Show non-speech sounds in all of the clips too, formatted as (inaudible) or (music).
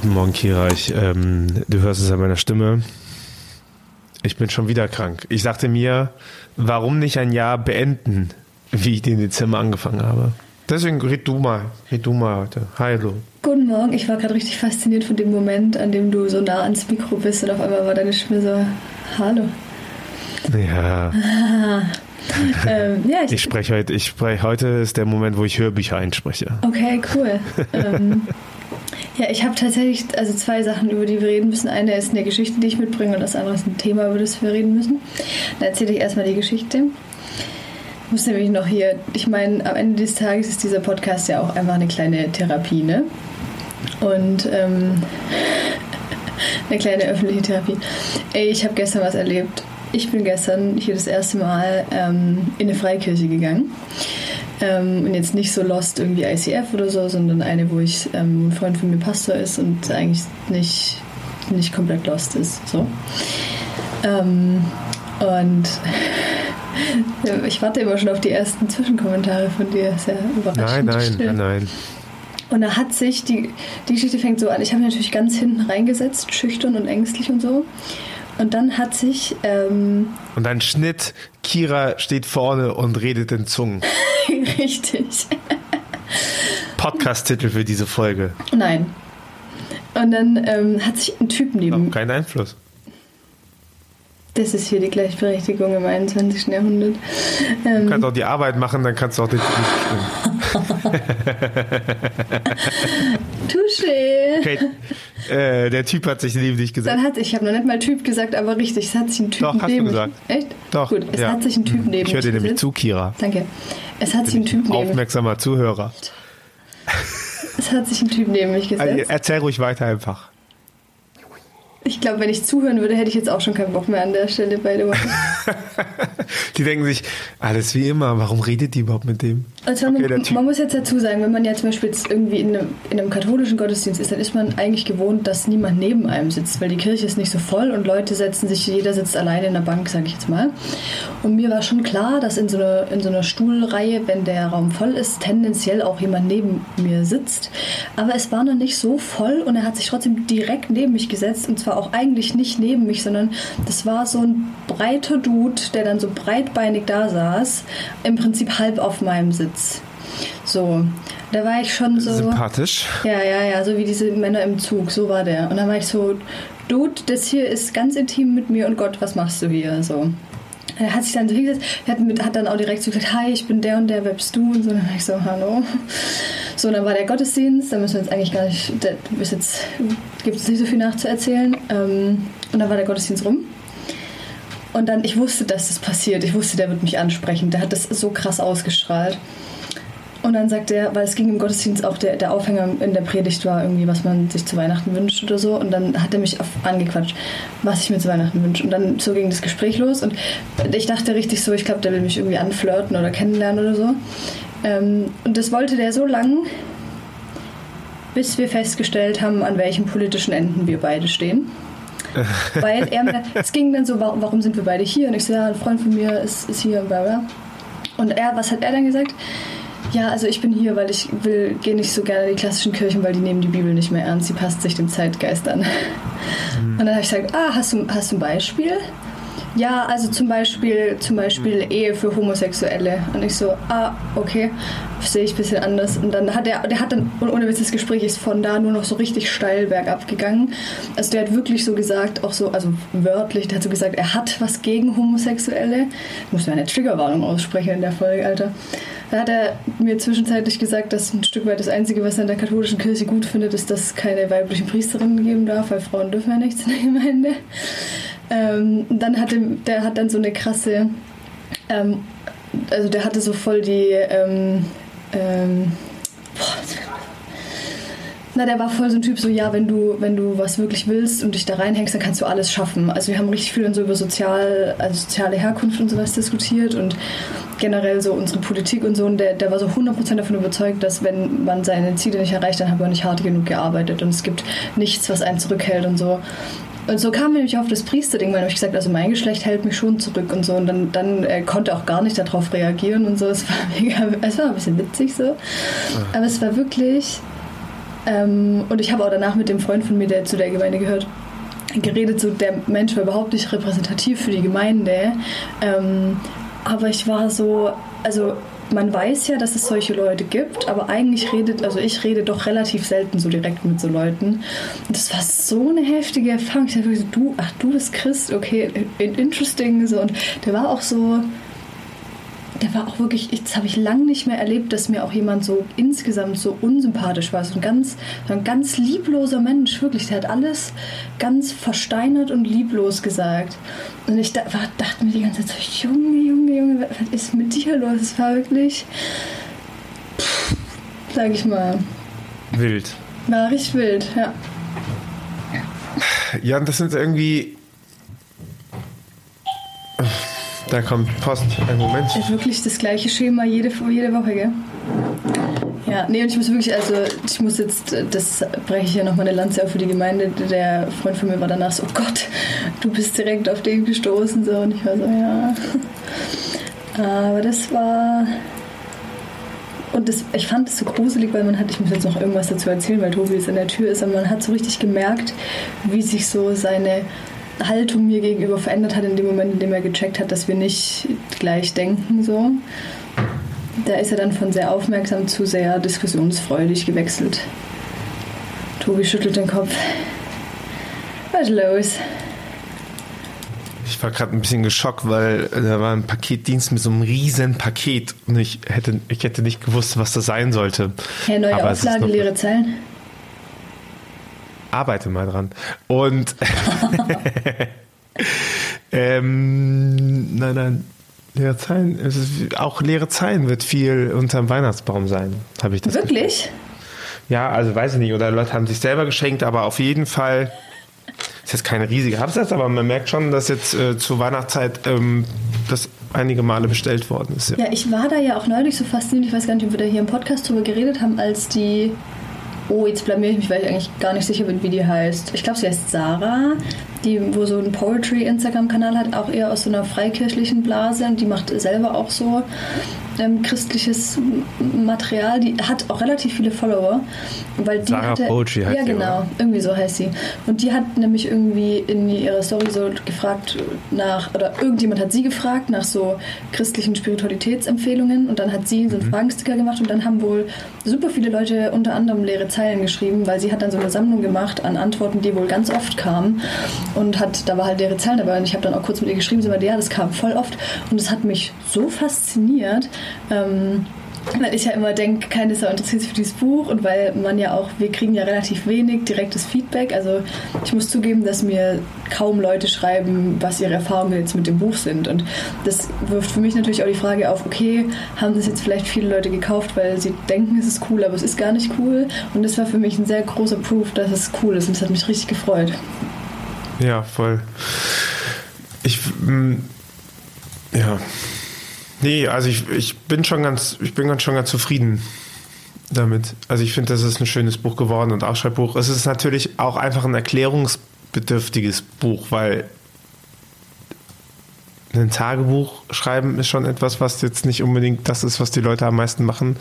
Guten Morgen, Kira. Ich, ähm, du hörst es an meiner Stimme. Ich bin schon wieder krank. Ich sagte mir, warum nicht ein Jahr beenden, wie ich den Dezember angefangen habe. Deswegen red du mal. Red du mal heute. Hallo. Guten Morgen. Ich war gerade richtig fasziniert von dem Moment, an dem du so nah ans Mikro bist und auf einmal war deine Stimme so, hallo. Ja. (laughs) ähm, ja ich, ich spreche heute, ich spreche heute ist der Moment, wo ich Hörbücher einspreche. Okay, cool. (laughs) ähm, ja, ich habe tatsächlich also zwei Sachen, über die wir reden müssen. Eine ist eine Geschichte, die ich mitbringe, und das andere ist ein Thema, über das wir reden müssen. Dann erzähle ich erstmal die Geschichte. Ich muss nämlich noch hier, ich meine, am Ende des Tages ist dieser Podcast ja auch einfach eine kleine Therapie, ne? Und ähm, (laughs) eine kleine öffentliche Therapie. Ey, ich habe gestern was erlebt. Ich bin gestern hier das erste Mal ähm, in eine Freikirche gegangen. Ähm, und jetzt nicht so lost irgendwie ICF oder so, sondern eine, wo ich ähm, ein Freund von mir Pastor ist und eigentlich nicht, nicht komplett lost ist. So. Ähm, und (laughs) ich warte immer schon auf die ersten Zwischenkommentare von dir. Sehr überraschend. Nein, nein, nein, nein. Und da hat sich, die, die Geschichte fängt so an, ich habe mich natürlich ganz hinten reingesetzt, schüchtern und ängstlich und so. Und dann hat sich. Ähm, und dann Schnitt, Kira steht vorne und redet in Zungen. (laughs) Richtig. Podcast-Titel für diese Folge. Nein. Und dann ähm, hat sich ein Typ neben. Auch keinen Einfluss. Das ist hier die Gleichberechtigung im 21. Jahrhundert. Ähm, du kannst auch die Arbeit machen, dann kannst du auch den Typ bestimmen. (laughs) Touché. Okay. Äh, der Typ hat sich neben dich gesagt. Dann hat, ich habe noch nicht mal Typ gesagt, aber richtig, es hat sich ein Typ Doch, hast du gesagt. Echt? Doch. Gut, es ja. hat sich ein Typ neben Ich höre dir nämlich zu, Kira. Danke. Es hat sich ein Typ neben Aufmerksamer Zuhörer. Es hat sich ein Typ neben mich gesetzt. Also, erzähl ruhig weiter einfach. Ich glaube, wenn ich zuhören würde, hätte ich jetzt auch schon keinen Bock mehr an der Stelle bei der (laughs) Die denken sich, alles wie immer, warum redet die überhaupt mit dem? Also okay, man, man, muss jetzt dazu sagen, wenn man ja zum Beispiel jetzt irgendwie in einem, in einem, katholischen Gottesdienst ist, dann ist man eigentlich gewohnt, dass niemand neben einem sitzt, weil die Kirche ist nicht so voll und Leute setzen sich, jeder sitzt alleine in der Bank, sage ich jetzt mal. Und mir war schon klar, dass in so, einer, in so einer Stuhlreihe, wenn der Raum voll ist, tendenziell auch jemand neben mir sitzt. Aber es war noch nicht so voll und er hat sich trotzdem direkt neben mich gesetzt und zwar war auch eigentlich nicht neben mich, sondern das war so ein breiter Dude, der dann so breitbeinig da saß, im Prinzip halb auf meinem Sitz. So, da war ich schon so. Sympathisch. Ja, ja, ja, so wie diese Männer im Zug, so war der. Und dann war ich so, Dude, das hier ist ganz intim mit mir und Gott, was machst du hier? So. Er hat sich dann so hingesetzt, hat, hat dann auch direkt so gesagt, hi, ich bin der und der, wer bist du? Und so, dann war ich so, hallo. So, dann war der Gottesdienst, da müssen wir jetzt eigentlich gar nicht, da bis jetzt gibt es nicht so viel nachzuerzählen. Ähm, und dann war der Gottesdienst rum. Und dann, ich wusste, dass das passiert. Ich wusste, der wird mich ansprechen. Der hat das so krass ausgestrahlt. Und dann sagt er, weil es ging im Gottesdienst auch, der, der Aufhänger in der Predigt war irgendwie, was man sich zu Weihnachten wünscht oder so. Und dann hat er mich auf, angequatscht, was ich mir zu Weihnachten wünsche. Und dann so ging das Gespräch los. Und ich dachte richtig so, ich glaube, der will mich irgendwie anflirten oder kennenlernen oder so. Ähm, und das wollte der so lang, bis wir festgestellt haben, an welchen politischen Enden wir beide stehen. (laughs) Weil er mir, es ging dann so, warum, sind wir beide hier? Und ich so, ja, ein Freund von mir ist, ist hier und bla bla. Und er, was hat er dann gesagt? Ja, also ich bin hier, weil ich will, gehe nicht so gerne in die klassischen Kirchen, weil die nehmen die Bibel nicht mehr ernst. Sie passt sich dem Zeitgeist an. Mhm. Und dann habe ich gesagt, ah, hast du, hast du ein Beispiel? Ja, also zum Beispiel, zum Beispiel mhm. Ehe für Homosexuelle. Und ich so, ah, okay, sehe ich ein bisschen anders. Und dann hat er, der hat dann, ohne Witz, das Gespräch ist von da nur noch so richtig steil bergab gegangen. Also der hat wirklich so gesagt, auch so, also wörtlich, der hat so gesagt, er hat was gegen Homosexuelle. Ich muss mir eine Triggerwarnung aussprechen in der Folge, Alter. Da hat er mir zwischenzeitlich gesagt, dass ein Stück weit das Einzige, was er in der katholischen Kirche gut findet, ist, dass es keine weiblichen Priesterinnen geben darf, weil Frauen dürfen ja nichts (laughs) in der Gemeinde. Ähm, dann hatte, der hat dann so eine krasse, ähm, also der hatte so voll die, ähm, ähm boah, na, der war voll so ein Typ, so ja, wenn du, wenn du was wirklich willst und dich da reinhängst, dann kannst du alles schaffen. Also wir haben richtig viel so über sozial, also soziale Herkunft und sowas diskutiert und generell so unsere Politik und so. Und der, der war so 100% davon überzeugt, dass wenn man seine Ziele nicht erreicht, dann hat man nicht hart genug gearbeitet und es gibt nichts, was einen zurückhält und so. Und so kam nämlich auf das Priesterding, weil ich gesagt also mein Geschlecht hält mich schon zurück und so. Und dann, dann äh, konnte auch gar nicht darauf reagieren und so. Es war (laughs) mega, es war ein bisschen witzig so. Aber es war wirklich Ähm, und ich habe auch danach mit dem Freund von mir, der zu der Gemeinde gehört, geredet, so der Mensch war überhaupt nicht repräsentativ für die Gemeinde. Ähm, aber ich war so, also man weiß ja, dass es solche Leute gibt, aber eigentlich redet, also ich rede doch relativ selten so direkt mit so Leuten. Und das war so eine heftige Erfahrung. Ich dachte wirklich so, du, ach, du bist Christ, okay, interesting. So. Und der war auch so, der war auch wirklich, das habe ich lange nicht mehr erlebt, dass mir auch jemand so insgesamt so unsympathisch war. So ein ganz, so ein ganz liebloser Mensch, wirklich. Der hat alles ganz versteinert und lieblos gesagt. Und ich da, war, dachte mir die ganze Zeit so, Junge, Junge, Junge, was ist mit dir los? Es war wirklich, pff, sag ich mal. Wild. War richtig wild, ja. Ja, und das sind irgendwie da kommt Post. Ein Moment. Wirklich das gleiche Schema jede, jede Woche, gell? Ja, nee, und ich muss wirklich, also ich muss jetzt, das breche ich ja noch mal eine Lanze auf für die Gemeinde. Der Freund von mir war danach so, oh Gott, du bist direkt auf den gestoßen, so. Und ich war so, ja. Aber das war. Und das, ich fand es so gruselig, weil man hat, ich muss jetzt noch irgendwas dazu erzählen, weil Tobi jetzt in der Tür ist, aber man hat so richtig gemerkt, wie sich so seine Haltung mir gegenüber verändert hat in dem Moment, in dem er gecheckt hat, dass wir nicht gleich denken. So. Da ist er dann von sehr aufmerksam zu sehr diskussionsfreudig gewechselt. Tobi schüttelt den Kopf. Was ist los? Ich war gerade ein bisschen geschockt, weil da war ein Paketdienst mit so einem riesen Paket und ich hätte, ich hätte nicht gewusst, was das sein sollte. Herr, neue Aber Auflage, leere Zeilen arbeite mal dran. Und (laughs) ähm, nein, nein, leere Zeilen. Es ist, auch leere Zeilen wird viel unterm Weihnachtsbaum sein, habe ich das. Wirklich? Gefühl. Ja, also weiß ich nicht. Oder Leute haben sich selber geschenkt, aber auf jeden Fall ist jetzt keine riesige Absatz, aber man merkt schon, dass jetzt äh, zur Weihnachtszeit ähm, das einige Male bestellt worden ist. Ja. ja. ich war da ja auch neulich so fasziniert, ich weiß gar nicht, ob wir da hier im Podcast drüber geredet haben, als die Oh, jetzt blamier ich mich, weil ich eigentlich gar nicht sicher bin, wie die heißt. Ich glaube, sie heißt Sarah, die wo so einen Poetry-Instagram-Kanal hat, auch eher aus so einer freikirchlichen Blase. Und die macht selber auch so ähm, christliches Material. Die hat auch relativ viele Follower. Weil die Sarah hatte, heißt Ja, genau. Oder? Irgendwie so heißt sie. Und die hat nämlich irgendwie in ihrer Story so gefragt nach, oder irgendjemand hat sie gefragt nach so christlichen Spiritualitätsempfehlungen. Und dann hat sie so einen mhm. Fragensticker gemacht. Und dann haben wohl super viele Leute unter anderem leere Zeilen geschrieben, weil sie hat dann so eine Sammlung gemacht an Antworten, die wohl ganz oft kamen. Und hat, da war halt leere Zeilen dabei. Und ich habe dann auch kurz mit ihr geschrieben. Sie meinte, ja, das kam voll oft. Und es hat mich so fasziniert, ähm, weil ich ja immer denke, keiner ist interessiert für dieses Buch und weil man ja auch, wir kriegen ja relativ wenig direktes Feedback. Also ich muss zugeben, dass mir kaum Leute schreiben, was ihre Erfahrungen jetzt mit dem Buch sind. Und das wirft für mich natürlich auch die Frage auf, okay, haben das jetzt vielleicht viele Leute gekauft, weil sie denken, es ist cool, aber es ist gar nicht cool. Und das war für mich ein sehr großer Proof, dass es cool ist und das hat mich richtig gefreut. Ja, voll. Ich, mm, ja, Nee, also ich, ich bin schon ganz, ich bin ganz schon ganz zufrieden damit. Also ich finde, das ist ein schönes Buch geworden und Ausschreibbuch. Es ist natürlich auch einfach ein erklärungsbedürftiges Buch, weil ein Tagebuch schreiben ist schon etwas, was jetzt nicht unbedingt das ist, was die Leute am meisten machen.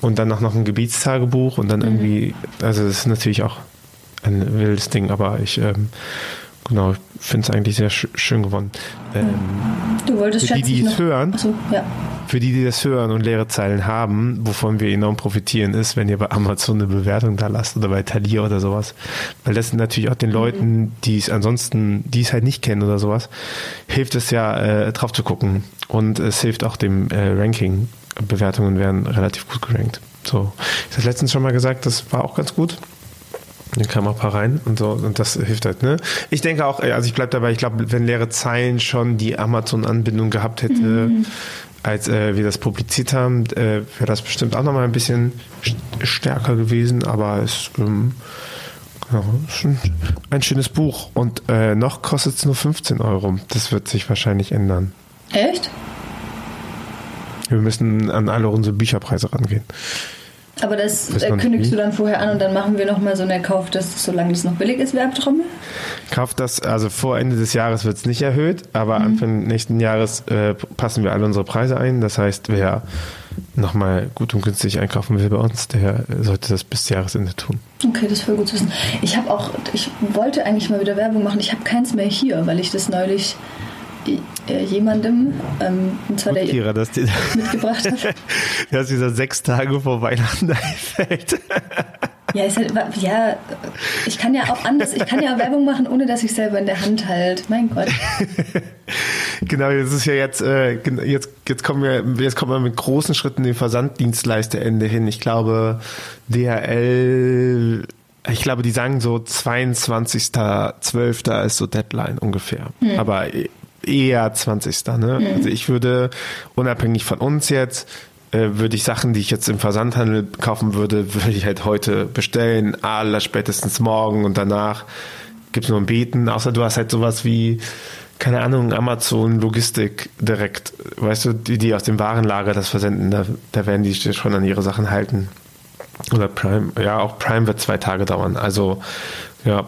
Und dann auch noch ein Gebietstagebuch und dann mhm. irgendwie, also das ist natürlich auch ein wildes Ding, aber ich ähm, Genau, ich finde es eigentlich sehr sch schön geworden. Ähm, du wolltest für die, die es hören, Achso, ja. für die, die das hören und leere Zeilen haben, wovon wir enorm profitieren, ist, wenn ihr bei Amazon eine Bewertung da lasst oder bei Thalia oder sowas. Weil das natürlich auch den mhm. Leuten, die es ansonsten, die es halt nicht kennen oder sowas, hilft es ja, äh, drauf zu gucken. Und es hilft auch dem äh, Ranking. Bewertungen werden relativ gut gerankt. So, ich habe letztens schon mal gesagt, das war auch ganz gut. Dann kam auch ein paar rein und so, und das hilft halt, ne? Ich denke auch, also ich bleibe dabei, ich glaube, wenn leere Zeilen schon die Amazon-Anbindung gehabt hätte, mhm. als äh, wir das publiziert haben, äh, wäre das bestimmt auch nochmal ein bisschen stärker gewesen, aber es ähm, genau, ist ein, ein, schönes Buch. Und äh, noch kostet es nur 15 Euro. Das wird sich wahrscheinlich ändern. Echt? Wir müssen an alle unsere Bücherpreise rangehen. Aber das Weiß äh, kündigst du dann vorher an und dann machen wir nochmal so eine Kauf, das, solange das noch billig ist, Werbetrommel? Kauft das, also vor Ende des Jahres wird es nicht erhöht, aber Anfang nächsten Jahres äh, passen wir alle unsere Preise ein. Das heißt, wer nochmal gut und günstig einkaufen will bei uns, der sollte das bis Jahresende tun. Okay, das ist voll gut zu wissen. Ich habe auch, ich wollte eigentlich mal wieder Werbung machen. Ich habe keins mehr hier, weil ich das neulich äh, jemandem, ähm, und zwar der Kira, dass dir mitgebracht habe. (laughs) dass dieser sechs Tage vor Weihnachten (laughs) einfällt. Ja, halt, ja, ich kann ja auch anders, ich kann ja Werbung machen, ohne dass ich selber in der Hand halt. Mein Gott. (laughs) Genau, das ist ja jetzt, äh, jetzt, jetzt kommen wir, jetzt kommen wir mit großen Schritten dem Versanddienstleisterende hin. Ich glaube, DHL, ich glaube, die sagen so 22.12. ist so Deadline ungefähr. Aber e- eher 20. Ne? Also ich würde, unabhängig von uns jetzt, äh, würde ich Sachen, die ich jetzt im Versandhandel kaufen würde, würde ich halt heute bestellen, aller spätestens morgen und danach gibt's nur ein Beten, außer du hast halt sowas wie, keine Ahnung, Amazon Logistik direkt, weißt du, die, die aus dem Warenlager das versenden, da, da werden die schon an ihre Sachen halten. Oder Prime, ja, auch Prime wird zwei Tage dauern. Also, ja,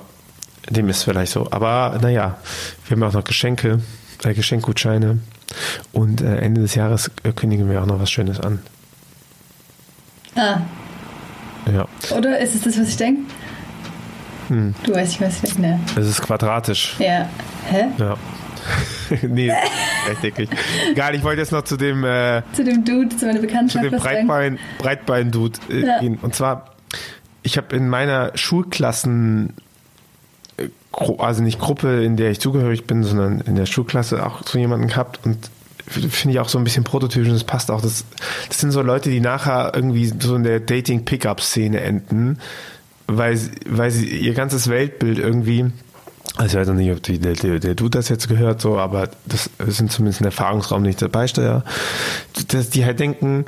dem ist vielleicht so. Aber naja, wir haben auch noch Geschenke, äh, Geschenkgutscheine. Und äh, Ende des Jahres äh, kündigen wir auch noch was Schönes an. Ah, Ja, oder ist es das, was ich denke? Hm. Du weißt nicht, was ich denke. Ne? es ist quadratisch. Ja. Hä? Ja. (laughs) nee, rechteckig. Egal, ich wollte jetzt noch zu dem, äh, Zu dem Dude, zu meiner zu Bekanntschaft dem was sagen. Breitbein, Breitbein-Dude äh, Ja. gehen. Und zwar, ich habe in meiner Schulklassen, also nicht Gruppe, in der ich zugehörig bin, sondern in der Schulklasse auch so jemanden gehabt und finde ich auch so ein bisschen prototypisch und das passt auch. Das, das sind so Leute, die nachher irgendwie so in der Dating-Pickup-Szene enden, weil, weil sie ihr ganzes Weltbild irgendwie also ich weiß noch nicht, ob die, der, der, der Dude das jetzt gehört, so, aber das sind zumindest ein Erfahrungsraum, den ich dabei stehe, dass die halt denken,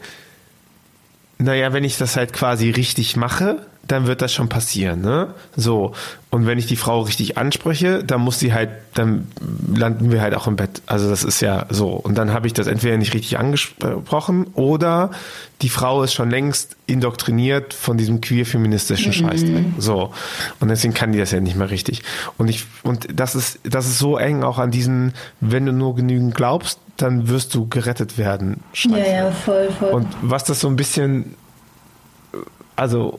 naja, wenn ich das halt quasi richtig mache, dann wird das schon passieren, ne? So. Und wenn ich die Frau richtig anspreche, dann muss sie halt, dann landen wir halt auch im Bett. Also das ist ja so. Und dann habe ich das entweder nicht richtig angesprochen oder die Frau ist schon längst indoktriniert von diesem queer-feministischen Scheißdreck. So. Und deswegen kann die das ja nicht mehr richtig. Und ich, und das ist, das ist so eng auch an diesen, wenn du nur genügend glaubst, dann wirst du gerettet werden. Ja, Scheiße. ja, voll, voll. Und was das so ein bisschen, also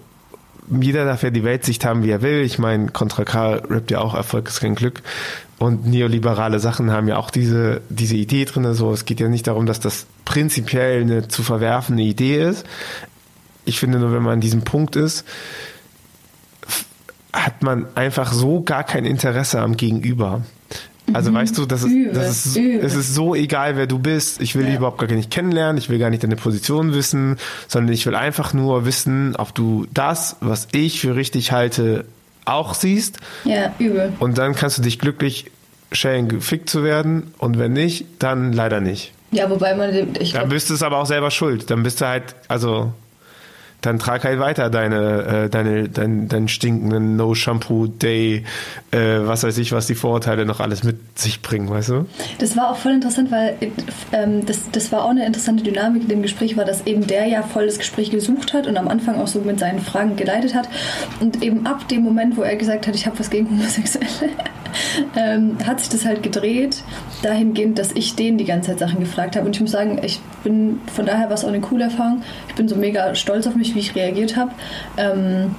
jeder darf ja die Weltsicht haben, wie er will. Ich meine, Contra K rappt ja auch Erfolg ist kein Glück. Und neoliberale Sachen haben ja auch diese, diese Idee drin. So, es geht ja nicht darum, dass das prinzipiell eine zu verwerfende Idee ist. Ich finde nur, wenn man an diesem Punkt ist, hat man einfach so gar kein Interesse am Gegenüber. Also weißt du, das ist, Übel, das ist, übel. es ist so egal, wer du bist. Ich will dich Ja. überhaupt gar nicht kennenlernen. Ich will gar nicht deine Position wissen, sondern ich will einfach nur wissen, ob du das, was ich für richtig halte, auch siehst. ja, übel. Und dann kannst du dich glücklich schälen, gefickt zu werden. Und wenn nicht, dann leider nicht. Ja, wobei man, ich Dann glaub, bist du es aber auch selber schuld. Dann bist du halt, also, dann trag halt weiter deine, äh, deine, dein, deinen stinkenden No-Shampoo-Day, äh, was weiß ich, was die Vorurteile noch alles mit sich bringen, weißt du? Das war auch voll interessant, weil ähm, das, das war auch eine interessante Dynamik in dem Gespräch, war, dass eben der ja voll das Gespräch gesucht hat und am Anfang auch so mit seinen Fragen geleitet hat. Und eben ab dem Moment, wo er gesagt hat, ich habe was gegen Homosexuelle, ähm, hat sich das halt gedreht, dahingehend, dass ich den die ganze Zeit Sachen gefragt habe. Und ich muss sagen, ich bin von daher war es auch eine coole Erfahrung. Ich bin so mega stolz auf mich, wie ich reagiert habe. Ähm,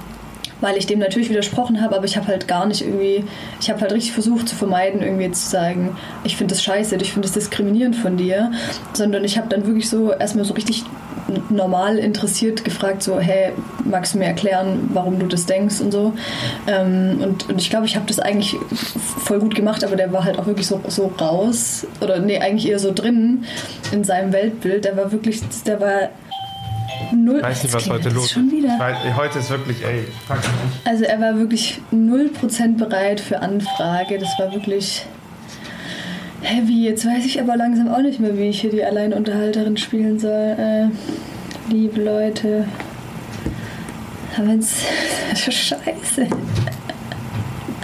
weil ich dem natürlich widersprochen habe, aber ich habe halt gar nicht irgendwie, ich habe halt richtig versucht zu vermeiden, irgendwie zu sagen, ich finde das scheiße, ich finde das diskriminierend von dir, sondern ich habe dann wirklich so erstmal so richtig normal interessiert gefragt, so, hey, magst du mir erklären, warum du das denkst und so. Ähm, und, und ich glaube, ich habe das eigentlich voll gut gemacht, aber der war halt auch wirklich so, so raus, oder nee, eigentlich eher so drin in seinem Weltbild. Der war wirklich, der war null. Ich weiß nicht, was heute los es Schon wieder. Ich weiß, heute ist wirklich, ey, fuck. Also er war wirklich 0% bereit für Anfrage. Das war wirklich heavy. Jetzt weiß ich aber langsam auch nicht mehr, wie ich hier die Alleinunterhalterin spielen soll. Äh, liebe Leute. Aber jetzt (laughs) scheiße.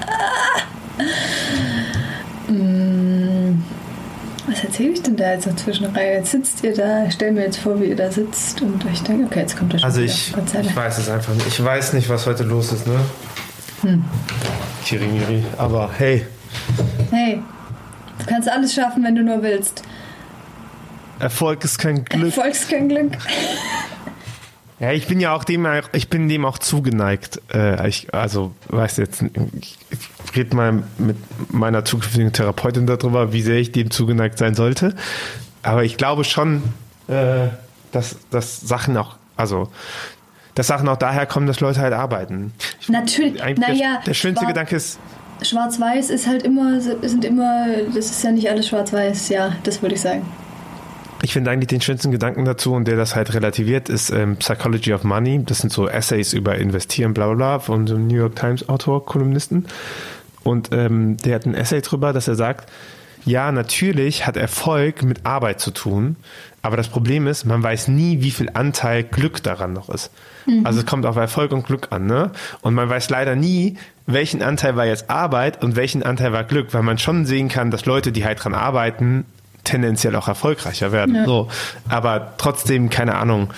Ah. Mm. was erzähle ich denn da jetzt dazwischen rein? Jetzt sitzt ihr da, ich stelle mir jetzt vor, wie ihr da sitzt und ich denke, okay, jetzt kommt der Also ich, ich weiß es einfach nicht. Ich weiß nicht, was heute los ist, ne? Hm. Kirimiri. Aber hey. Hey, kannst alles schaffen, wenn du nur willst. Erfolg ist kein Glück. Erfolg ist kein Glück. (laughs) Ja, ich bin ja auch dem, ich bin dem auch zugeneigt. Äh, ich, also, weißt du jetzt, ich rede mal mit meiner zukünftigen Therapeutin darüber, wie sehr ich dem zugeneigt sein sollte. Aber ich glaube schon, äh, dass, dass Sachen auch, also, dass Sachen auch daher kommen, dass Leute halt arbeiten. Ich, Natürlich, naja. Der, der schönste Gedanke ist, Schwarz-Weiß ist halt immer, sind immer, das ist ja nicht alles schwarz-weiß, ja, das würde ich sagen. Ich finde eigentlich den schönsten Gedanken dazu und der das halt relativiert, ist ähm, Psychology of Money. Das sind so Essays über Investieren, bla bla bla, von so einem New York Times Autor, Kolumnisten. Und ähm, der hat ein Essay drüber, dass er sagt, ja, natürlich hat Erfolg mit Arbeit zu tun, aber das Problem ist, man weiß nie, wie viel Anteil Glück daran noch ist. Mhm. Also es kommt auf Erfolg und Glück an, ne? Und man weiß leider nie, welchen Anteil war jetzt Arbeit und welchen Anteil war Glück, weil man schon sehen kann, dass Leute, die halt dran arbeiten, tendenziell auch erfolgreicher werden. Ja. So. Aber trotzdem, keine Ahnung.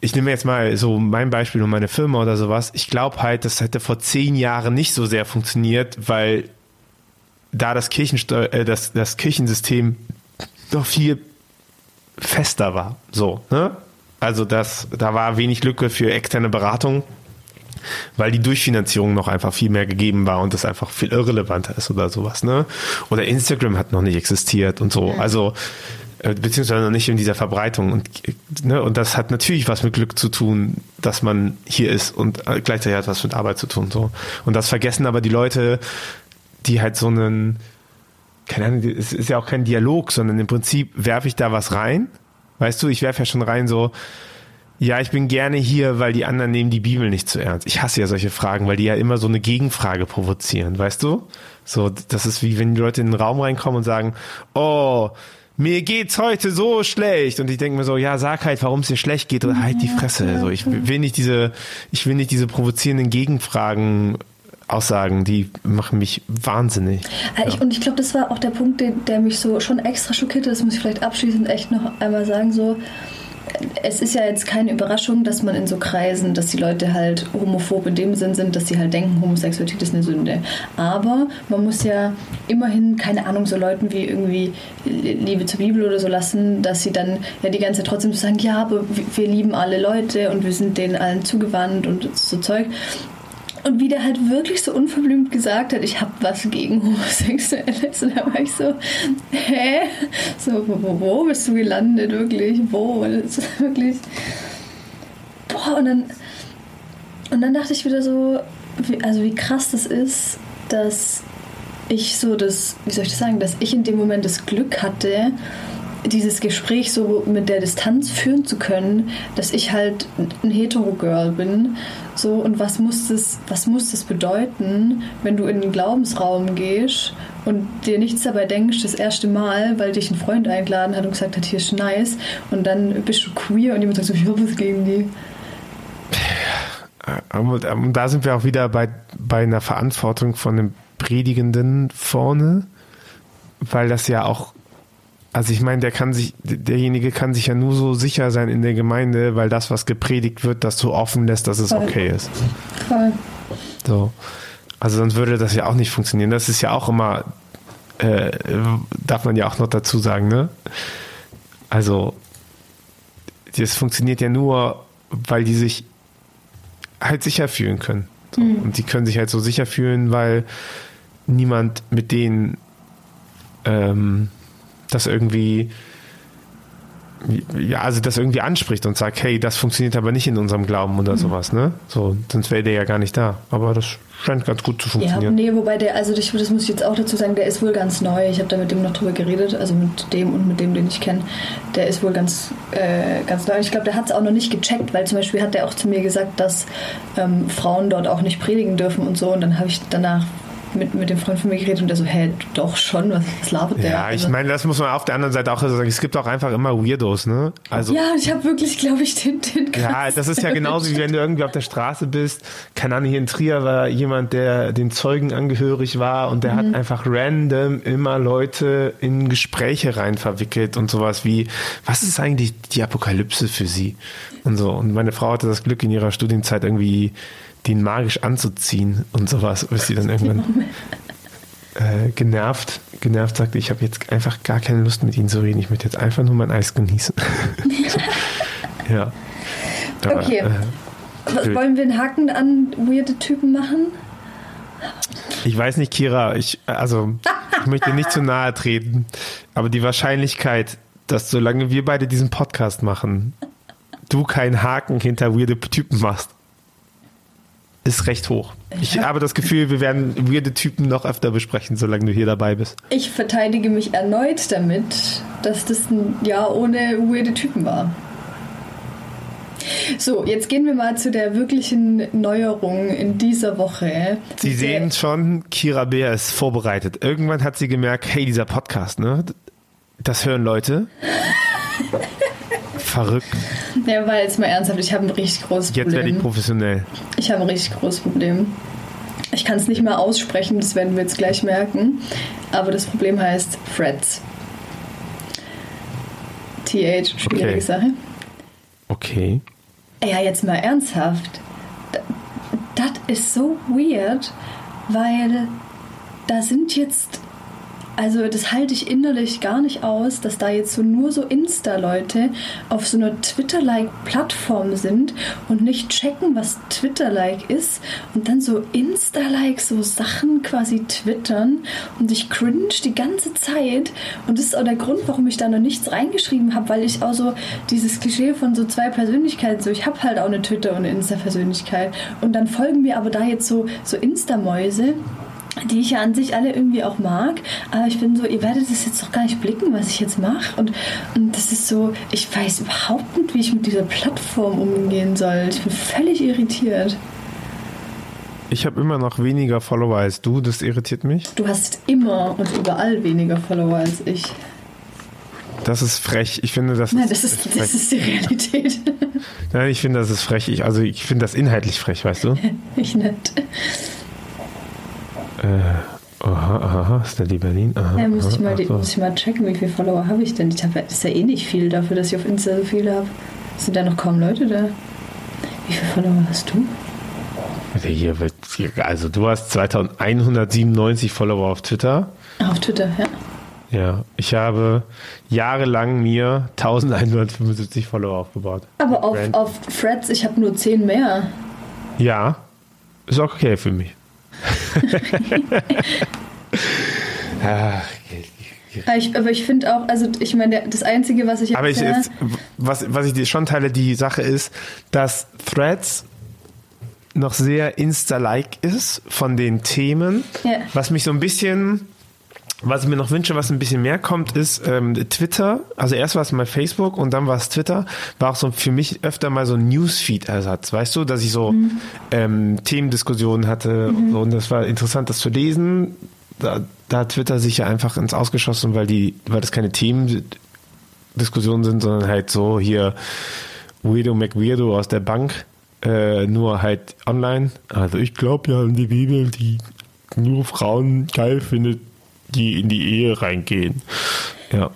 Ich nehme jetzt mal so mein Beispiel und meine Firma oder sowas. Ich glaube halt, das hätte vor zehn Jahren nicht so sehr funktioniert, weil da das, Kirchensteu äh, das, das Kirchensystem noch viel fester war. So, ne? Also das, da war wenig Lücke für externe Beratung weil die Durchfinanzierung noch einfach viel mehr gegeben war und das einfach viel irrelevanter ist oder sowas, ne? Oder Instagram hat noch nicht existiert und so. Also äh, beziehungsweise noch nicht in dieser Verbreitung und ne, und das hat natürlich was mit Glück zu tun, dass man hier ist und äh, gleichzeitig hat was mit Arbeit zu tun so und das vergessen aber die Leute, die halt so einen keine Ahnung, es ist ja auch kein Dialog, sondern im Prinzip werfe ich da was rein, weißt du, ich werfe ja schon rein so ja, ich bin gerne hier, weil die anderen nehmen die Bibel nicht zu ernst. Ich hasse ja solche Fragen, weil die ja immer so eine Gegenfrage provozieren, weißt du? So, das ist wie wenn die Leute in den Raum reinkommen und sagen, oh, mir geht's heute so schlecht. Und ich denke mir so, ja, sag halt, warum es dir schlecht geht oder halt die Fresse. So, ich will nicht diese, ich will nicht diese provozierenden Gegenfragen Aussagen, die machen mich wahnsinnig. Ja. Ich, und ich glaube, das war auch der Punkt, der, der mich so schon extra schockierte. Das muss ich vielleicht abschließend echt noch einmal sagen. So, es ist ja jetzt keine Überraschung, dass man in so Kreisen, dass die Leute halt homophob in dem Sinn sind, dass sie halt denken, Homosexualität ist eine Sünde. Aber man muss ja immerhin, keine Ahnung, so Leuten wie irgendwie Liebe zur Bibel oder so lassen, dass sie dann ja die ganze Zeit trotzdem sagen, ja, aber wir lieben alle Leute und wir sind denen allen zugewandt und so Zeug. Und wie der halt wirklich so unverblümt gesagt hat, ich habe was gegen Homosexuelles. (laughs) Und da war ich so, hä? So, wo, wo bist du gelandet, wirklich? Wo? Das ist wirklich. Boah, und dann. Und dann dachte ich wieder so, wie, also wie krass das ist, dass ich so das, wie soll ich das sagen, dass ich in dem Moment das Glück hatte, dieses Gespräch so mit der Distanz führen zu können, dass ich halt ein Hetero-Girl bin. So, und was muss, das, was muss das bedeuten, wenn du in den Glaubensraum gehst und dir nichts dabei denkst, das erste Mal, weil dich ein Freund eingeladen hat und gesagt hat, hier ist nice, und dann bist du queer und jemand sagt so, ich habe was gegen die. Und da sind wir auch wieder bei, bei einer Verantwortung von dem Predigenden vorne, weil das ja auch also ich meine, der kann sich, derjenige kann sich ja nur so sicher sein in der Gemeinde, weil das, was gepredigt wird, das so offen lässt, dass es Voll. okay ist. Voll. So. Also sonst würde das ja auch nicht funktionieren. Das ist ja auch immer, äh, darf man ja auch noch dazu sagen, ne? Also, das funktioniert ja nur, weil die sich halt sicher fühlen können. So. Mhm. Und die können sich halt so sicher fühlen, weil niemand mit denen ähm, das irgendwie ja, also das irgendwie anspricht und sagt, hey, das funktioniert aber nicht in unserem Glauben oder mhm. sowas, ne? So, sonst wäre der ja gar nicht da. Aber das scheint ganz gut zu funktionieren. Ja, nee, wobei der, also das, das muss ich jetzt auch dazu sagen, der ist wohl ganz neu. Ich habe da mit dem noch drüber geredet, also mit dem und mit dem, den ich kenne. Der ist wohl ganz, äh, ganz neu. Ich glaube, der hat es auch noch nicht gecheckt, weil zum Beispiel hat der auch zu mir gesagt, dass ähm, Frauen dort auch nicht predigen dürfen und so. Und dann habe ich danach mit, mit dem Freund von mir geredet und der so, hä, doch schon, was, was labert der? Ja, ich Also- meine, das muss man auf der anderen Seite auch sagen. Es gibt auch einfach immer Weirdos, ne? Also, ja, ich habe wirklich, glaube ich, den, den Ja, das ist ja genauso wie wenn du irgendwie auf der Straße bist. Keine Ahnung, hier in Trier war jemand, der den Zeugen angehörig war und der Mhm. hat einfach random immer Leute in Gespräche rein verwickelt und sowas wie, was ist eigentlich die Apokalypse für sie? Und so. Und meine Frau hatte das Glück in ihrer Studienzeit irgendwie den magisch anzuziehen und sowas, bis sie dann irgendwann äh, genervt, genervt sagte, ich habe jetzt einfach gar keine Lust mit ihnen zu reden, ich möchte jetzt einfach nur mein Eis genießen. (laughs) ja. Aber, Okay. äh, Was, wollen wir einen Haken an weirde Typen machen? Ich weiß nicht, Kira, ich, also, ich möchte nicht zu nahe treten, aber die Wahrscheinlichkeit, dass solange wir beide diesen Podcast machen, du keinen Haken hinter weirde Typen machst, ist recht hoch. Ich habe das Gefühl, wir werden weirde Typen noch öfter besprechen, solange du hier dabei bist. Ich verteidige mich erneut damit, dass das ein Jahr ohne weirde Typen war. So, jetzt gehen wir mal zu der wirklichen Neuerung in dieser Woche. Sie Der- sehen schon, Kira Bär ist vorbereitet. Irgendwann hat sie gemerkt, hey, dieser Podcast, ne? Das hören Leute. (laughs) Verrückt. Ja, weil jetzt mal ernsthaft, ich habe ein richtig großes Jetzt werde ich Problem. professionell. Ich habe ein richtig großes Problem. Ich kann es nicht mehr aussprechen, das werden wir jetzt gleich merken. Aber das Problem heißt Freds. TH, schwierige Okay. Sache. Okay. Ja, jetzt mal ernsthaft. Das ist so weird, weil da sind jetzt. Also, das halte ich innerlich gar nicht aus, dass da jetzt so nur so Insta-Leute auf so einer Twitter-like-Plattform sind und nicht checken, was Twitter-like ist und dann so Insta-like so Sachen quasi twittern und ich cringe die ganze Zeit. Und das ist auch der Grund, warum ich da noch nichts reingeschrieben habe, weil ich auch so dieses Klischee von so zwei Persönlichkeiten, so ich habe halt auch eine Twitter- und eine Insta-Persönlichkeit und dann folgen mir aber da jetzt so, so Insta-Mäuse die ich ja an sich alle irgendwie auch mag, aber ich bin so, ihr werdet das jetzt doch gar nicht blicken, was ich jetzt mache und, und das ist so, ich weiß überhaupt nicht, wie ich mit dieser Plattform umgehen soll. Ich bin völlig irritiert. Ich habe immer noch weniger Follower als du, das irritiert mich. Du hast immer und überall weniger Follower als ich. Das ist frech. Ich finde, das, Nein, ist, das ist, das ist die Realität. Nein, ich finde, das ist frech. Ich, also ich finde das inhaltlich frech, weißt du? (laughs) ich nicht. Äh, aha, aha, Steady Berlin. Aha, Ja, muss, ich aha, mal, die, ach so. muss ich mal checken, wie viele Follower habe ich denn? Ich habe das ist ja eh nicht viel dafür, dass ich auf Insta so viele habe. Sind da noch kaum Leute da? Wie viele Follower hast du? Also Hier wird, also du hast 2197 Follower auf Twitter. Auf Twitter, ja. Ja, ich habe jahrelang mir 1175 Follower aufgebaut. Aber auf, Brand. auf Threads, ich habe nur 10 mehr. Ja, ist auch okay für mich. (laughs) Ach, Aber ich, aber ich finde auch, also ich meine, das Einzige, was ich jetzt. Aber ich, jetzt, was, was ich dir schon teile, die Sache ist, dass Threads noch sehr Insta-like ist von den Themen. Ja. Was mich so ein bisschen, was ich mir noch wünsche, was ein bisschen mehr kommt, ist ähm, Twitter. Also erst war es mal Facebook und dann war es Twitter. War auch so für mich öfter mal so ein Newsfeed-Ersatz, weißt du, dass ich so ähm, Themendiskussionen hatte und, so, und das war interessant, das zu lesen. Da, da hat Twitter sich ja einfach ins Ausgeschossen, weil die, weil das keine Themendiskussionen sind, sondern halt so hier Weirdo McWeirdo aus der Bank, äh, nur halt online. Also ich glaube ja an die Bibel, die nur Frauen geil findet, die in die Ehe reingehen. Ja,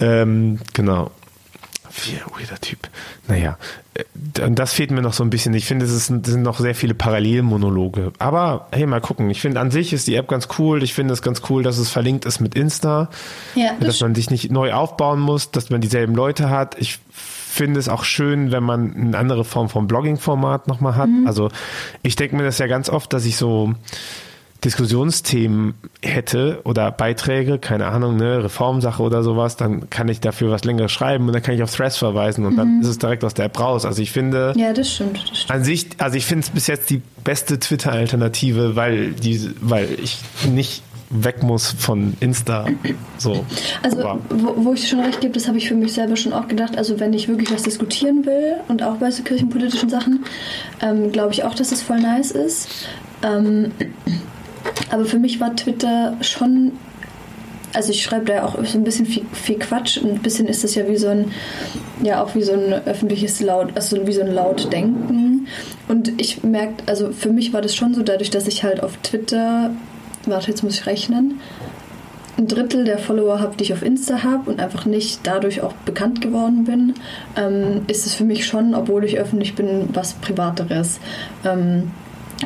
ähm, genau. Wie ein weirder Typ. Naja, äh, das fehlt mir noch so ein bisschen. Ich finde, es sind noch sehr viele Parallelmonologe. Aber hey, mal gucken. Ich finde, an sich ist die App ganz cool. Ich finde es ganz cool, dass es verlinkt ist mit Insta. Ja, das dass man sich nicht neu aufbauen muss, dass man dieselben Leute hat. Ich finde es auch schön, wenn man eine andere Form von Blogging-Format nochmal hat. Mhm. Also ich denke mir das ja ganz oft, dass ich so Diskussionsthemen hätte oder Beiträge, keine Ahnung, ne, Reformsache oder sowas, dann kann ich dafür was länger schreiben und dann kann ich auf Threads verweisen und dann ist es direkt aus der App raus. Also ich finde, Mhm. ja, das stimmt. Das stimmt. an sich, also ich finde es bis jetzt die beste Twitter-Alternative, weil die, weil ich nicht weg muss von Insta. So. Also, wo, wo ich schon recht gebe, das habe ich für mich selber schon auch gedacht. Also, wenn ich wirklich was diskutieren will und auch bei so kirchenpolitischen Sachen, ähm, glaube ich auch, dass es voll nice ist. Ähm, Aber für mich war Twitter schon also ich schreibe da auch so ein bisschen viel, viel, Quatsch. Ein bisschen ist das ja wie so ein, ja auch wie so ein öffentliches Laut, also wie so ein Lautdenken. Und ich merke, also für mich war das schon so, dadurch, dass ich halt auf Twitter, warte, jetzt muss ich rechnen, ein Drittel der Follower habe, die ich auf Insta habe und einfach nicht dadurch auch bekannt geworden bin, ähm, ist es für mich schon, obwohl ich öffentlich bin, was Privateres. Ähm,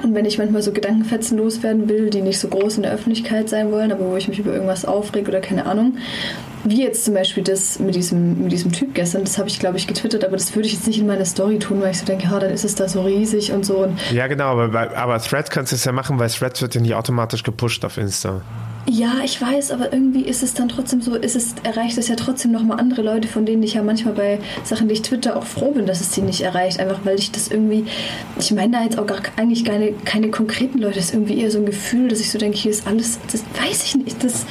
und wenn ich manchmal so Gedankenfetzen loswerden will, die nicht so groß in der Öffentlichkeit sein wollen, aber wo ich mich über irgendwas aufrege oder keine Ahnung, wie jetzt zum Beispiel das mit diesem, mit diesem Typ gestern, das habe ich, glaube ich, getwittert, aber das würde ich jetzt nicht in meine Story tun, weil ich so denke, ja, dann ist es da so riesig und so. Und ja, genau, aber, aber Threads kannst du es ja machen, weil Threads wird ja nicht automatisch gepusht auf Insta. Ja, ich weiß, aber irgendwie ist es dann trotzdem so, ist es, erreicht es ja trotzdem nochmal andere Leute, von denen ich ja manchmal bei Sachen, die ich twitter, auch froh bin, dass es sie nicht erreicht. Einfach weil ich das irgendwie, ich meine da jetzt auch gar eigentlich keine, keine konkreten Leute, das ist irgendwie eher so ein Gefühl, dass ich so denke, hier ist alles, das weiß ich nicht, das ist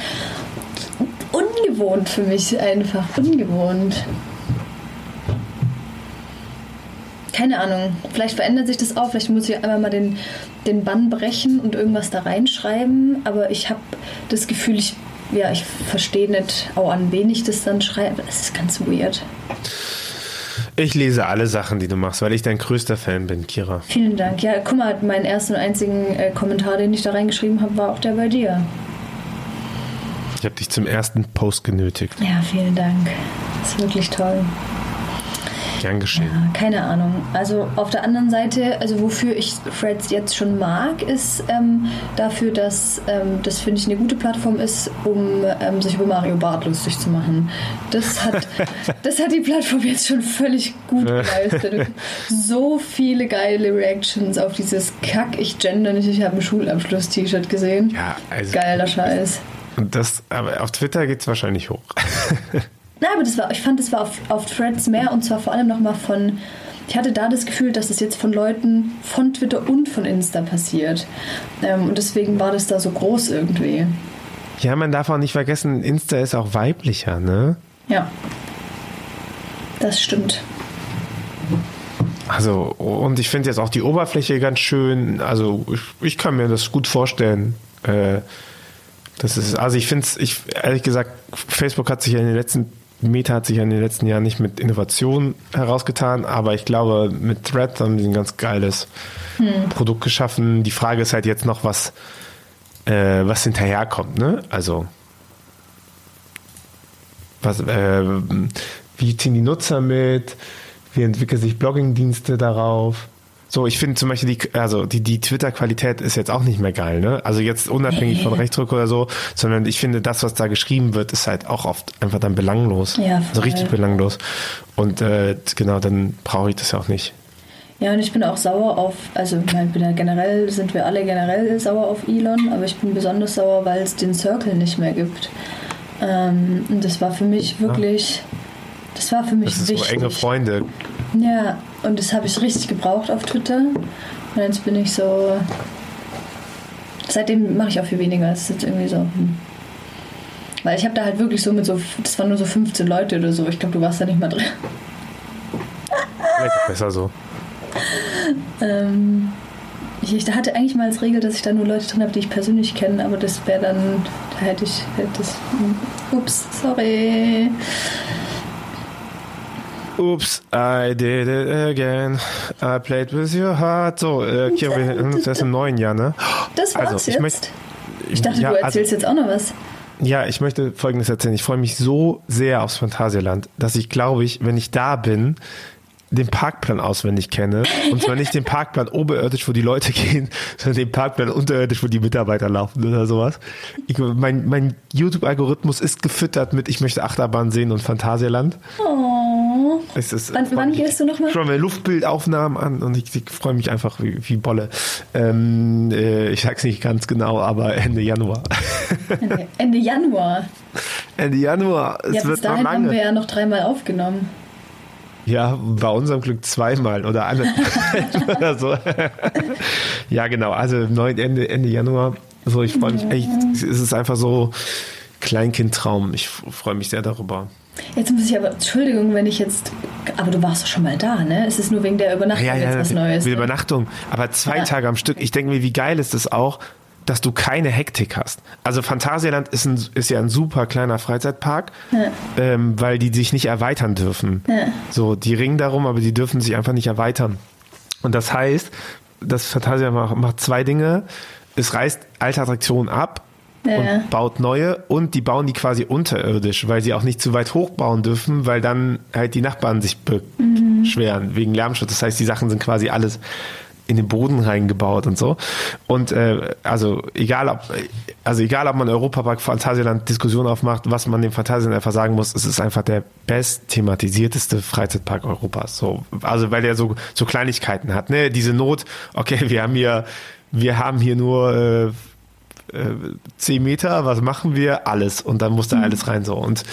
ungewohnt für mich einfach, ungewohnt keine Ahnung. Vielleicht verändert sich das auch. Vielleicht muss ich einmal mal den, den Bann brechen und irgendwas da reinschreiben. Aber ich habe das Gefühl, ich, ja, ich verstehe nicht, auch an wen ich das dann schreibe. Das ist ganz weird. Ich lese alle Sachen, die du machst, weil ich dein größter Fan bin, Kira. Vielen Dank. Ja, guck mal, meinen ersten und einzigen äh, Kommentar, den ich da reingeschrieben habe, war auch der bei dir. Ich habe dich zum ersten Post genötigt. Ja, vielen Dank. Das ist wirklich toll. Gern geschehen. Ja, keine Ahnung. Also auf der anderen Seite, also wofür ich Threads jetzt schon mag, ist ähm, dafür, dass ähm, das finde ich eine gute Plattform ist, um ähm, sich über Mario Bart lustig zu machen. Das hat, (laughs) das hat die Plattform jetzt schon völlig gut geleistet. so viele geile Reactions auf dieses Kack, ich gender nicht, ich habe ein Schulabschluss-T-Shirt gesehen. Ja, also Geiler Scheiß. Das, aber auf Twitter geht es wahrscheinlich hoch. (laughs) Nein, aber das war, ich fand, das war auf, auf Threads mehr und zwar vor allem nochmal von. Ich hatte da das Gefühl, dass es jetzt von Leuten von Twitter und von Insta passiert. Ähm, und deswegen war das da so groß irgendwie. Ja, man darf auch nicht vergessen, Insta ist auch weiblicher, ne? Ja. Das stimmt. Also, und ich finde jetzt auch die Oberfläche ganz schön. Also, ich, ich kann mir das gut vorstellen. Äh, das ist, also ich finde es, ich, ehrlich gesagt, Facebook hat sich ja in den letzten Meta hat sich in den letzten Jahren nicht mit Innovation herausgetan, aber ich glaube, mit Thread haben sie ein ganz geiles hm. Produkt geschaffen. Die Frage ist halt jetzt noch, was, äh, was hinterherkommt, ne? Also, was, äh, wie ziehen die Nutzer mit? Wie entwickeln sich Blogging-Dienste darauf? So, ich finde zum Beispiel die, also die, die Twitter-Qualität ist jetzt auch nicht mehr geil, ne? Also jetzt unabhängig von Rechtsdruck oder so, sondern ich finde, das, was da geschrieben wird, ist halt auch oft einfach dann belanglos. Ja, voll. also richtig belanglos. Und äh, genau, dann brauche ich das ja auch nicht. Ja, und ich bin auch sauer auf, also ich bin ja generell, sind wir alle generell sauer auf Elon, aber ich bin besonders sauer, weil es den Circle nicht mehr gibt. Ähm, und das war für mich wirklich, das war für mich das ist wichtig. So enge Freunde. Ja, und das habe ich richtig gebraucht auf Twitter. Und jetzt bin ich so. Seitdem mache ich auch viel weniger. Es ist jetzt irgendwie so. Hm. Weil ich habe da halt wirklich so mit so. Das waren nur so 15 Leute oder so. Ich glaube, du warst da nicht mal drin. Vielleicht besser so. ähm, ich, ich hatte eigentlich mal als Regel, dass ich da nur Leute drin habe, die ich persönlich kenne, aber das wäre dann. Da hätte ich. Hätte das, hm. ups, sorry. Oops, I did it again. I played with your heart. So, äh, Kira, wir haben uns erst im neuen Jahr, ne? Das war's also, ich jetzt? Möcht, ich dachte, ja, du erzählst also, jetzt auch noch was. Ja, ich möchte Folgendes erzählen. Ich freue mich so sehr aufs Phantasialand, dass ich glaube ich, wenn ich da bin, den Parkplan auswendig kenne. Und zwar nicht den Parkplan oberirdisch, wo die Leute (laughs) gehen, sondern den Parkplan unterirdisch, wo die Mitarbeiter laufen oder sowas. Ich, mein mein YouTube-Algorithmus ist gefüttert mit Ich möchte Achterbahn sehen und Phantasialand. Oh. Es ist, wann, wann gehst du nochmal? Schon mir Luftbildaufnahmen an und ich, ich freue mich einfach wie, wie Bolle. Ähm, äh, ich sag's nicht ganz genau, aber Ende Januar. Ende, Ende Januar? Ende Januar. Es ja, bis dahin haben wir ja noch dreimal aufgenommen. Ja, bei unserem Glück zweimal oder alle. (laughs) oder so. ja, genau. Also Ende, Ende Januar. So, ich freue mich echt. Es ist einfach so Kleinkindtraum. Ich freue mich sehr darüber. Jetzt muss ich aber, Entschuldigung, wenn ich jetzt, aber du warst doch schon mal da, ne? Es ist nur wegen der Übernachtung ja, ja, jetzt was Neues. Ne? Übernachtung, aber zwei ja. Tage am Stück. Ich denke mir, wie geil ist das auch, dass du keine Hektik hast. Also Phantasialand ist, ein, ist ja ein super kleiner Freizeitpark, ja. ähm, weil die sich nicht erweitern dürfen. Ja. So, die ringen darum, aber die dürfen sich einfach nicht erweitern. Und das heißt, das Phantasialand macht, macht zwei Dinge. Es reißt alte Attraktionen ab ja. und baut neue und die bauen die quasi unterirdisch, weil sie auch nicht zu weit hoch bauen dürfen, weil dann halt die Nachbarn sich mhm. beschweren wegen Lärmschutz. Das heißt, die Sachen sind quasi alles in den Boden reingebaut und so. Und äh, also egal ob also egal ob man Europapark Phantasialand Diskussion aufmacht, was man dem Phantasialand einfach sagen muss, es ist einfach der best thematisierteste Freizeitpark Europas. So also weil er so so Kleinigkeiten hat, ne? Diese Not, okay, wir haben hier wir haben hier nur äh, 10 äh, Meter, was machen wir? Alles. Und dann muss da mhm. alles rein so. Und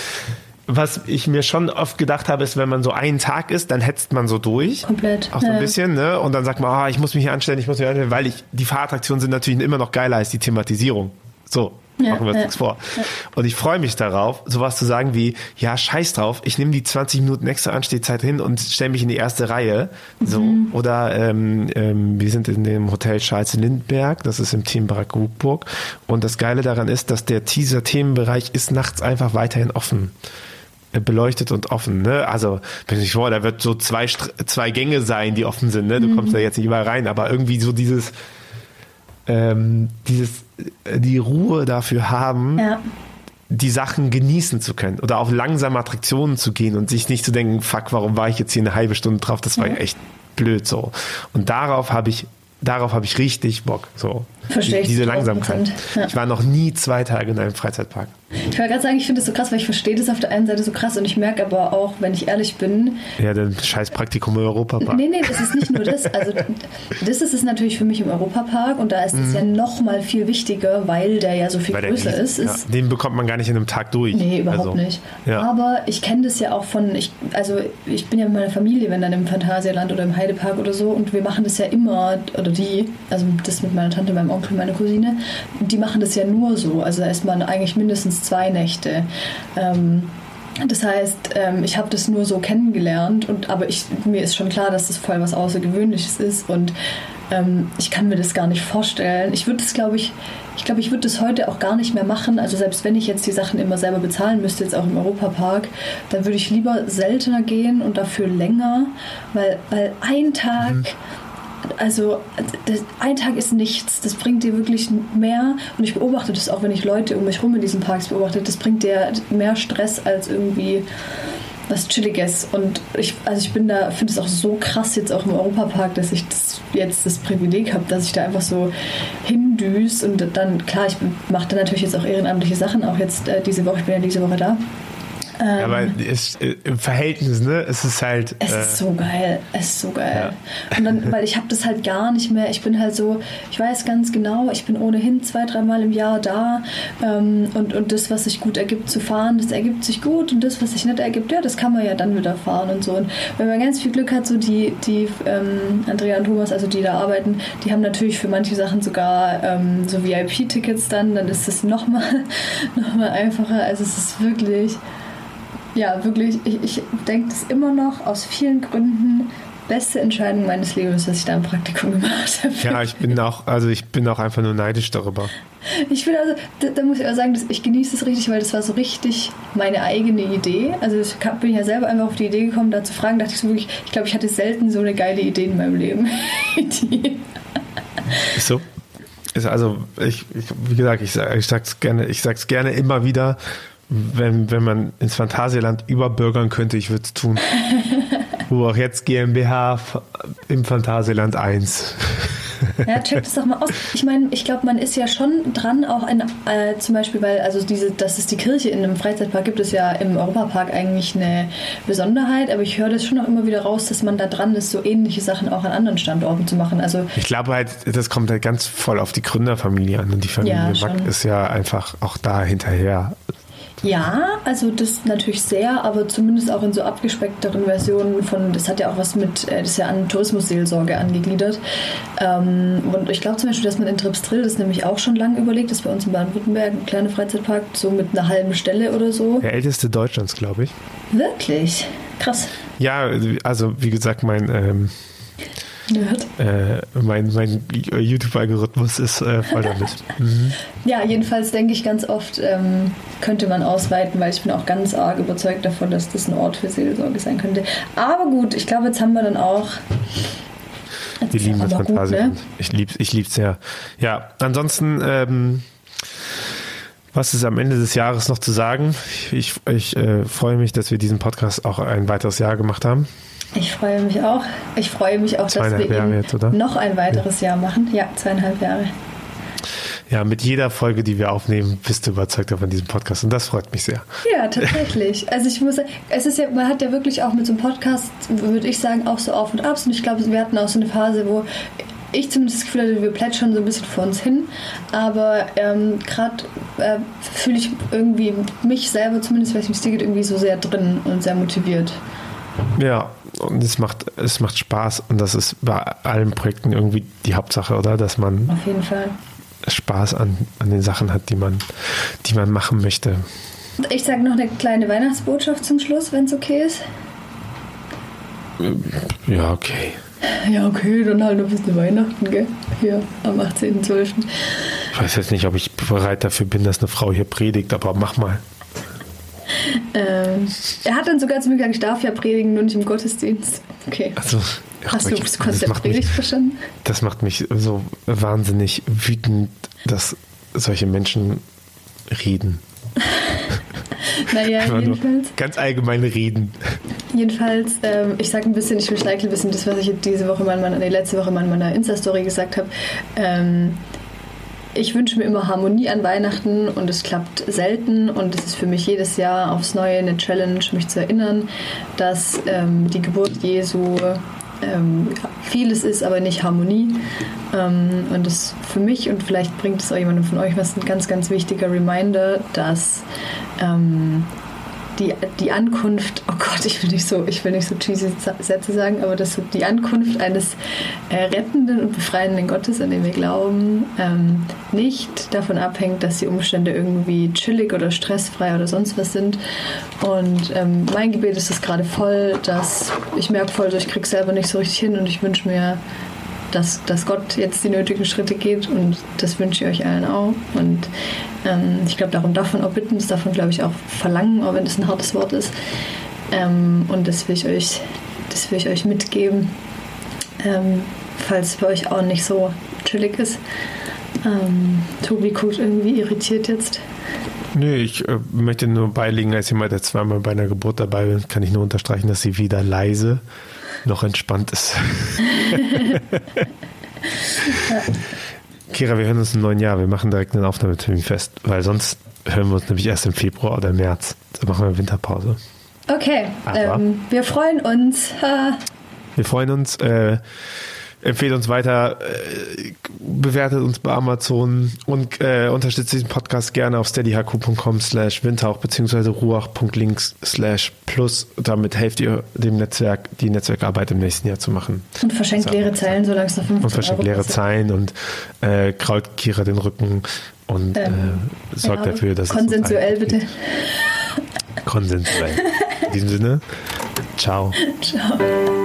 was ich mir schon oft gedacht habe, ist, wenn man so einen Tag ist, dann hetzt man so durch. Komplett. Auch so ein bisschen, ne? Und dann sagt man, ah, ich muss mich hier anstellen, ich muss mich anstellen, weil ich, die Fahrattraktionen sind natürlich immer noch geiler als die Thematisierung. So. Ja, machen wir uns ja, nichts vor. Ja. Und ich freue mich darauf, sowas zu sagen wie, ja, scheiß drauf, ich nehme die 20 Minuten extra Anstehzeit hin und stelle mich in die erste Reihe. So. Mhm. Oder ähm, ähm, wir sind in dem Hotel Charles Lindberg, das ist im Themenbereich Gugburg. Und das Geile daran ist, dass der Teaser-Themenbereich ist nachts einfach weiterhin offen äh, beleuchtet und offen. Ne? Also, wenn ich vor, da wird so zwei, zwei Gänge sein, die offen sind. Ne? Du mhm. kommst da jetzt nicht überall rein, aber irgendwie so dieses, ähm, dieses, äh, die Ruhe dafür haben, ja. die Sachen genießen zu können oder auf langsame Attraktionen zu gehen und sich nicht zu denken, fuck, warum war ich jetzt hier eine halbe Stunde drauf? Das war ja echt blöd so. Und darauf habe ich darauf habe ich richtig Bock. So. Verstehe ich. Diese Langsamkeit. Ja. Ich war noch nie zwei Tage in einem Freizeitpark. Ich wollte gerade sagen, ich finde das so krass, weil ich verstehe das auf der einen Seite so krass und ich merke aber auch, wenn ich ehrlich bin. Ja, der scheiß Praktikum im Europapark. Nee, nee, das ist nicht nur das. Also, das ist es natürlich für mich im Europapark und da ist es mhm. ja noch mal viel wichtiger, weil der ja so viel weil größer ist, ist. Ja, den bekommt man gar nicht in einem Tag durch. Nee, überhaupt also, nicht. Ja. Aber ich kenne das ja auch von, ich, also ich bin ja mit meiner Familie, wenn dann im Phantasialand oder im Heidepark oder so und wir machen das ja immer, oder die, also das mit meiner Tante, meinem Onkel, meiner Cousine, die machen das ja nur so. Also da ist man eigentlich mindestens zwei Nächte. Ähm, das heißt, ähm, ich habe das nur so kennengelernt, und, aber ich, mir ist schon klar, dass das voll was Außergewöhnliches ist und ähm, ich kann mir das gar nicht vorstellen. Ich würde das, glaube ich, ich glaube, ich würde das heute auch gar nicht mehr machen. Also selbst wenn ich jetzt die Sachen immer selber bezahlen müsste, jetzt auch im Europapark, dann würde ich lieber seltener gehen und dafür länger, weil, weil ein Tag... Mhm also ein Tag ist nichts. Das bringt dir wirklich mehr. Und ich beobachte das auch, wenn ich Leute um mich rum in diesen Parks beobachte. Das bringt dir mehr Stress als irgendwie was Chilliges. Und ich, also ich bin da, finde es auch so krass jetzt auch im Europapark, dass ich das jetzt das Privileg habe, dass ich da einfach so hindüs und dann, klar, ich mache da natürlich jetzt auch ehrenamtliche Sachen, auch jetzt äh, diese Woche, ich bin ja diese Woche da. Ähm, ja, aber es, äh, im Verhältnis, ne? Es ist halt. Es äh, ist so geil. Es ist so geil. Ja. Und dann, weil ich habe das halt gar nicht mehr. Ich bin halt so, ich weiß ganz genau, ich bin ohnehin zwei, dreimal im Jahr da. Ähm, und, und das, was sich gut ergibt zu fahren, das ergibt sich gut. Und das, was sich nicht ergibt, ja, das kann man ja dann wieder fahren und so. Und wenn man ganz viel Glück hat, so die, die ähm, Andrea und Thomas, also die da arbeiten, die haben natürlich für manche Sachen sogar ähm, so VIP-Tickets dann, dann ist es nochmal (laughs) noch mal einfacher. Also es ist wirklich ja, wirklich, ich, ich denke das immer noch aus vielen Gründen beste Entscheidung meines Lebens, dass ich da ein Praktikum gemacht habe. Ja, ich bin auch, also ich bin auch einfach nur neidisch darüber. Ich bin also, da, da muss ich auch sagen, dass ich genieße es richtig, weil das war so richtig meine eigene Idee. Also ich bin ja selber einfach auf die Idee gekommen, da zu fragen, dachte ich so wirklich, ich glaube, ich hatte selten so eine geile Idee in meinem Leben. (laughs) So. Ist also, ich, ich, wie gesagt, ich, ich sag's gerne, ich sag's gerne immer wieder, wenn, wenn man ins Phantasialand überbürgern könnte, ich würde es tun. (laughs) Wo auch jetzt GmbH im Phantasialand 1. Ja, check das doch mal aus. Ich meine, ich glaube, man ist ja schon dran, auch ein, äh, zum Beispiel, weil, also diese, dass es die Kirche in einem Freizeitpark gibt, ist ja im Europapark eigentlich eine Besonderheit, aber ich höre das schon auch immer wieder raus, dass man da dran ist, so ähnliche Sachen auch an anderen Standorten zu machen. Also ich glaube halt, das kommt halt ganz voll auf die Gründerfamilie an und die Familie ja, Mack ist ja einfach auch da hinterher. Ja, also das natürlich sehr, aber zumindest auch in so abgespeckteren Versionen von, das hat ja auch was mit, äh, das ist ja an Tourismusseelsorge angegliedert. Ähm, und ich glaube zum Beispiel, dass man in Tripsdrill das nämlich auch schon lange überlegt, das ist bei uns in Baden-Württemberg ein kleiner Freizeitpark, so mit einer halben Stelle oder so. Der älteste Deutschlands, glaube ich. Wirklich? Krass. Ja, also wie gesagt, mein, ähm, Nerd. Äh, mein mein YouTube-Algorithmus ist äh, voll damit. (laughs) Mhm. Ja, jedenfalls denke ich ganz oft, ähm, könnte man ausweiten, weil ich bin auch ganz arg überzeugt davon, dass das ein Ort für Seelsorge sein könnte. Aber gut, ich glaube, jetzt haben wir dann auch. Ist lieben das Fantasie. ne? Ich lieb's, ich lieb's sehr. Ja, ansonsten, ähm, was ist am Ende des Jahres noch zu sagen? Ich, ich äh, freue mich, dass wir diesen Podcast auch ein weiteres Jahr gemacht haben. Ich freue mich auch. Ich freue mich auch, dass wir Jahre jetzt, noch ein weiteres Jahr machen. Ja, zweieinhalb Jahre. Ja, mit jeder Folge, die wir aufnehmen, bist du überzeugt von diesem Podcast und das freut mich sehr. Ja, tatsächlich. (laughs) Also ich muss sagen, es ist ja, man hat ja wirklich auch mit so einem Podcast, würde ich sagen, auch so Auf und Abs. Und ich glaube, wir hatten auch so eine Phase, wo ich zumindest das Gefühl hatte, wir plätschern so ein bisschen vor uns hin. Aber ähm, gerade äh, fühle ich irgendwie mich selber, zumindest, weil es mir geht, irgendwie so sehr drin und sehr motiviert. Ja, und es macht, es macht Spaß und das ist bei allen Projekten irgendwie die Hauptsache, oder? Dass man Auf jeden Fall. Spaß an, an den Sachen hat, die man, die man machen möchte. Und Ich sage noch eine kleine Weihnachtsbotschaft zum Schluss, wenn es okay ist. Ja, okay. Ja, okay, dann halt noch ein bisschen Weihnachten, gell? Hier am 18.12. Ich weiß jetzt nicht, ob ich bereit dafür bin, dass eine Frau hier predigt, aber mach mal. Ähm, er hat dann sogar zu mir gesagt, ich darf ja predigen, nur nicht im Gottesdienst. Okay. Also, Hast du das Konzept Predigt verstanden? das macht mich so wahnsinnig wütend, dass solche Menschen reden. (laughs) Naja, (laughs) Einfach jedenfalls. ganz allgemein reden. Jedenfalls, ähm, ich sage ein bisschen, ich recycle ein bisschen das, was ich diese Woche mal in meiner, nee, letzte Woche mal in meiner Insta-Story gesagt habe. Ähm, ich wünsche mir immer Harmonie an Weihnachten und es klappt selten und es ist für mich jedes Jahr aufs Neue eine Challenge, mich zu erinnern, dass ähm, die Geburt Jesu ähm, vieles ist, aber nicht Harmonie. Ähm, und das für mich und vielleicht bringt es auch jemandem von euch was ein ganz, ganz wichtiger Reminder, dass ähm, die, die Ankunft, oh Gott, ich will nicht so, ich will nicht so cheesy Sätze sagen, aber dass so die Ankunft eines äh, rettenden und befreienden Gottes, an den wir glauben, ähm, nicht davon abhängt, dass die Umstände irgendwie chillig oder stressfrei oder sonst was sind. Und ähm, mein Gebet ist es gerade voll, dass ich merke voll, ich krieg selber nicht so richtig hin und ich wünsche mir, dass, dass Gott jetzt die nötigen Schritte geht und das wünsche ich euch allen auch. Und ähm, ich glaube, darum darf auch bitten, das darf man, glaube ich, auch verlangen, auch wenn das ein hartes Wort ist. Ähm, und das will ich euch, das will ich euch mitgeben, ähm, falls es bei euch auch nicht so chillig ist. Ähm, Tobi guckt irgendwie irritiert jetzt. Nö, ich äh, möchte nur beilegen, als jemand, der zweimal bei einer Geburt dabei ist, kann ich nur unterstreichen, dass sie weder leise noch entspannt ist. Kira, wir hören uns im neuen Jahr. Wir machen direkt einen Aufnahmetermin fest, weil sonst hören wir uns nämlich erst im Februar oder März. Da machen wir Winterpause. Okay, ähm, wir freuen uns. Ha. Wir freuen uns. Äh, empfehlt uns weiter, äh, bewertet uns bei Amazon und äh, unterstützt diesen Podcast gerne auf steadyhq.com slash windhauch beziehungsweise ruach.links slash plus. Damit helft ihr dem Netzwerk, die Netzwerkarbeit im nächsten Jahr zu machen. Und verschenkt leere Zeilen, solange es noch 15 Und verschenkt Euro leere kostet. Zeilen und äh, kraut Kira den Rücken und Ähm, äh, sorgt ja, dafür, dass es Konsensuell gut bitte. Konsensuell. In diesem Sinne, (laughs) ciao. Ciao.